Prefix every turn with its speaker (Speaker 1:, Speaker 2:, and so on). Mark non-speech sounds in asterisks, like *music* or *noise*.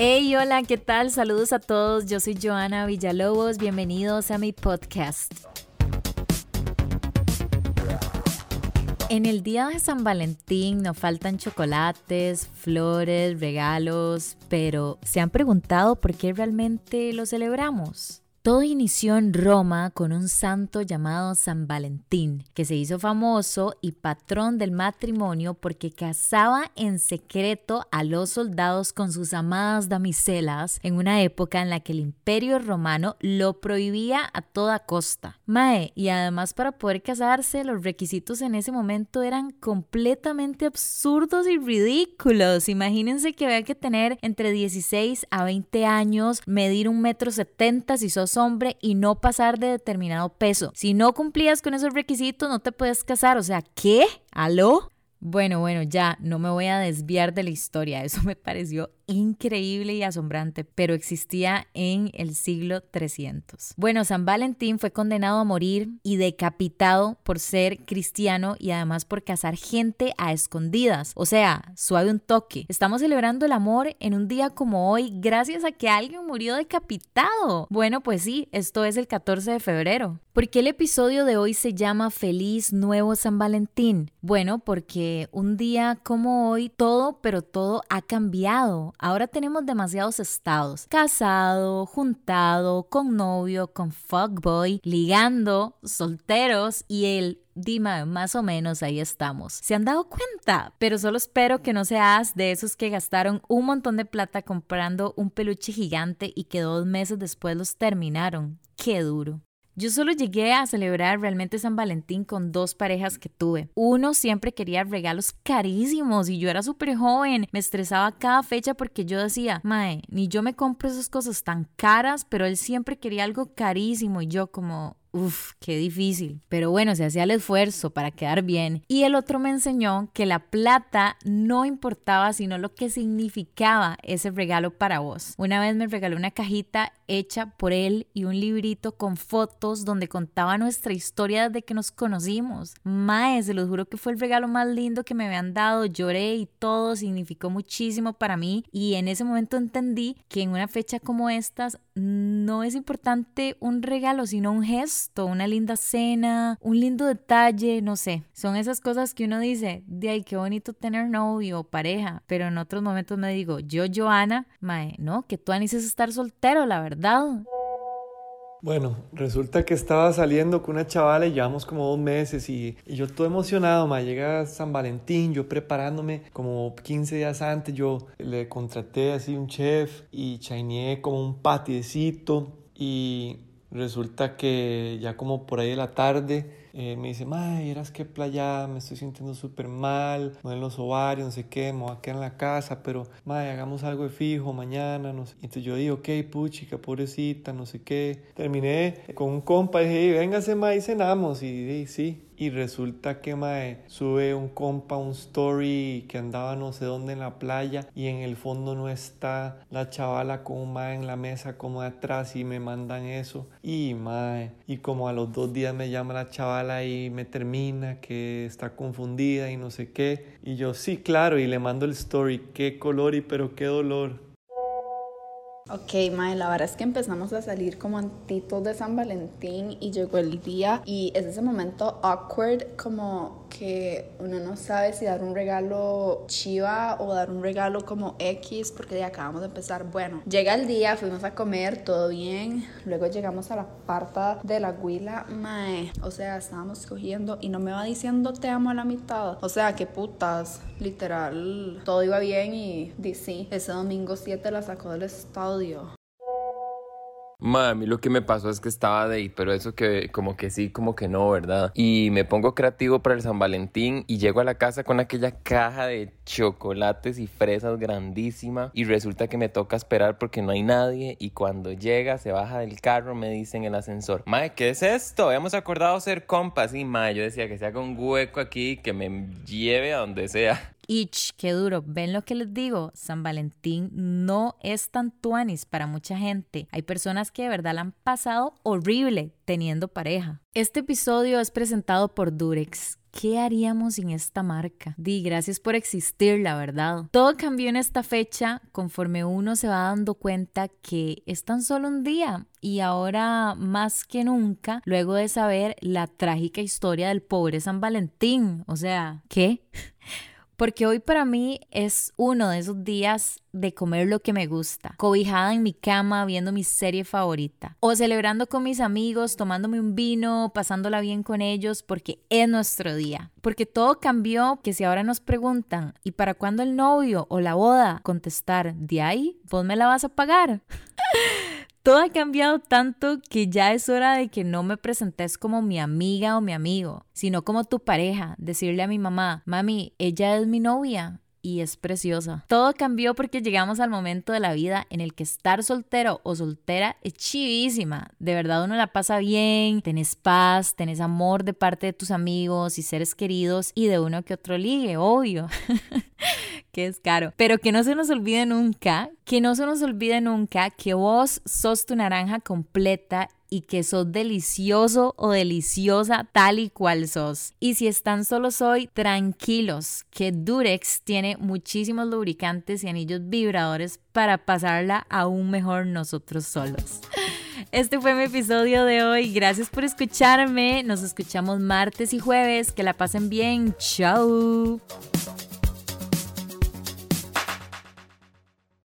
Speaker 1: Hey, hola, ¿qué tal? Saludos a todos. Yo soy Joana Villalobos. Bienvenidos a mi podcast. En el día de San Valentín nos faltan chocolates, flores, regalos, pero ¿se han preguntado por qué realmente lo celebramos? Todo inició en Roma con un santo llamado San Valentín, que se hizo famoso y patrón del matrimonio porque casaba en secreto a los soldados con sus amadas damiselas en una época en la que el imperio romano lo prohibía a toda costa. Mae, y además para poder casarse los requisitos en ese momento eran completamente absurdos y ridículos. Imagínense que había que tener entre 16 a 20 años, medir un metro setenta si sos hombre y no pasar de determinado peso. Si no cumplías con esos requisitos, no te puedes casar. O sea, ¿qué? ¿Aló? Bueno, bueno, ya, no me voy a desviar de la historia, *laughs* eso me pareció increíble y asombrante, pero existía en el siglo 300. Bueno, San Valentín fue condenado a morir y decapitado por ser cristiano y además por cazar gente a escondidas. O sea, suave un toque. Estamos celebrando el amor en un día como hoy gracias a que alguien murió decapitado. Bueno, pues sí, esto es el 14 de febrero. ¿Por qué el episodio de hoy se llama Feliz Nuevo San Valentín? Bueno, porque un día como hoy todo, pero todo ha cambiado. Ahora tenemos demasiados estados. Casado, juntado, con novio, con fuckboy, ligando, solteros y el Dima, más o menos ahí estamos. ¿Se han dado cuenta? Pero solo espero que no seas de esos que gastaron un montón de plata comprando un peluche gigante y que dos meses después los terminaron. Qué duro. Yo solo llegué a celebrar realmente San Valentín con dos parejas que tuve. Uno siempre quería regalos carísimos y yo era súper joven. Me estresaba cada fecha porque yo decía, Mae, ni yo me compro esas cosas tan caras, pero él siempre quería algo carísimo y yo como, Uf, qué difícil. Pero bueno, se hacía el esfuerzo para quedar bien. Y el otro me enseñó que la plata no importaba, sino lo que significaba ese regalo para vos. Una vez me regaló una cajita hecha por él y un librito con fotos donde contaba nuestra historia desde que nos conocimos. Mae, se los juro que fue el regalo más lindo que me habían dado. Lloré y todo significó muchísimo para mí. Y en ese momento entendí que en una fecha como estas no es importante un regalo, sino un gesto, una linda cena, un lindo detalle, no sé. Son esas cosas que uno dice, de ay, qué bonito tener novio o pareja, pero en otros momentos me digo, yo, Joana, mae, no, que tú es estar soltero, la verdad.
Speaker 2: Bueno, resulta que estaba saliendo con una chavala y llevamos como dos meses y, yo todo emocionado, ma, llega San Valentín, yo preparándome como 15 días antes, yo le contraté así un chef y chaineé como un patiecito y resulta que ya como por ahí de la tarde eh, me dice, ay, eras que playa, me estoy sintiendo súper mal, no en los ovarios, no sé qué, me voy a quedar en la casa, pero, madre, hagamos algo de fijo mañana, no sé. Entonces yo digo, ok, puchica, pobrecita, no sé qué. Terminé con un compa y dije, véngase, ma, y cenamos. Y, y sí, y resulta que mae, sube un compa un story que andaba no sé dónde en la playa y en el fondo no está la chavala con un mae en la mesa como atrás y me mandan eso. Y mae y como a los dos días me llama la chavala y me termina que está confundida y no sé qué. Y yo sí claro y le mando el story qué color y pero qué dolor
Speaker 3: Ok, Mae, la verdad es que empezamos a salir como antitos de San Valentín y llegó el día y es ese momento awkward como que uno no sabe si dar un regalo chiva o dar un regalo como X porque ya acabamos de empezar. Bueno, llega el día, fuimos a comer, todo bien, luego llegamos a la parta de la huila, Mae, o sea, estábamos cogiendo y no me va diciendo te amo a la mitad. O sea, qué putas, literal, todo iba bien y, sí, ese domingo 7 la sacó del estado audio.
Speaker 4: Mami, lo que me pasó es que estaba de ahí, pero eso que como que sí, como que no, ¿verdad? Y me pongo creativo para el San Valentín y llego a la casa con aquella caja de chocolates y fresas grandísima y resulta que me toca esperar porque no hay nadie y cuando llega, se baja del carro, me dice en el ascensor, Mae, ¿qué es esto? Hemos acordado ser compas y Mae, yo decía que se haga un hueco aquí, que me lleve a donde sea.
Speaker 1: Ich, qué duro. ¿Ven lo que les digo? San Valentín no es tan tuanis para mucha gente. Hay personas que de verdad la han pasado horrible teniendo pareja. Este episodio es presentado por Durex ¿Qué haríamos sin esta marca? Di, gracias por existir, la verdad. Todo cambió en esta fecha conforme uno se va dando cuenta que es tan solo un día y ahora más que nunca, luego de saber la trágica historia del pobre San Valentín. O sea, ¿qué? *laughs* porque hoy para mí es uno de esos días de comer lo que me gusta, cobijada en mi cama viendo mi serie favorita, o celebrando con mis amigos, tomándome un vino, pasándola bien con ellos, porque es nuestro día. Porque todo cambió, que si ahora nos preguntan, ¿y para cuándo el novio o la boda? Contestar, de ahí, vos me la vas a pagar. *laughs* Todo ha cambiado tanto que ya es hora de que no me presentes como mi amiga o mi amigo, sino como tu pareja. Decirle a mi mamá, mami, ella es mi novia y es preciosa. Todo cambió porque llegamos al momento de la vida en el que estar soltero o soltera es chivísima. De verdad uno la pasa bien, tenés paz, tenés amor de parte de tus amigos y seres queridos y de uno que otro ligue, obvio. *laughs* que es caro. Pero que no se nos olvide nunca, que no se nos olvide nunca que vos sos tu naranja completa y que sos delicioso o deliciosa tal y cual sos. Y si están solos hoy, tranquilos, que Durex tiene muchísimos lubricantes y anillos vibradores para pasarla aún mejor nosotros solos. Este fue mi episodio de hoy. Gracias por escucharme. Nos escuchamos martes y jueves. Que la pasen bien. Chao.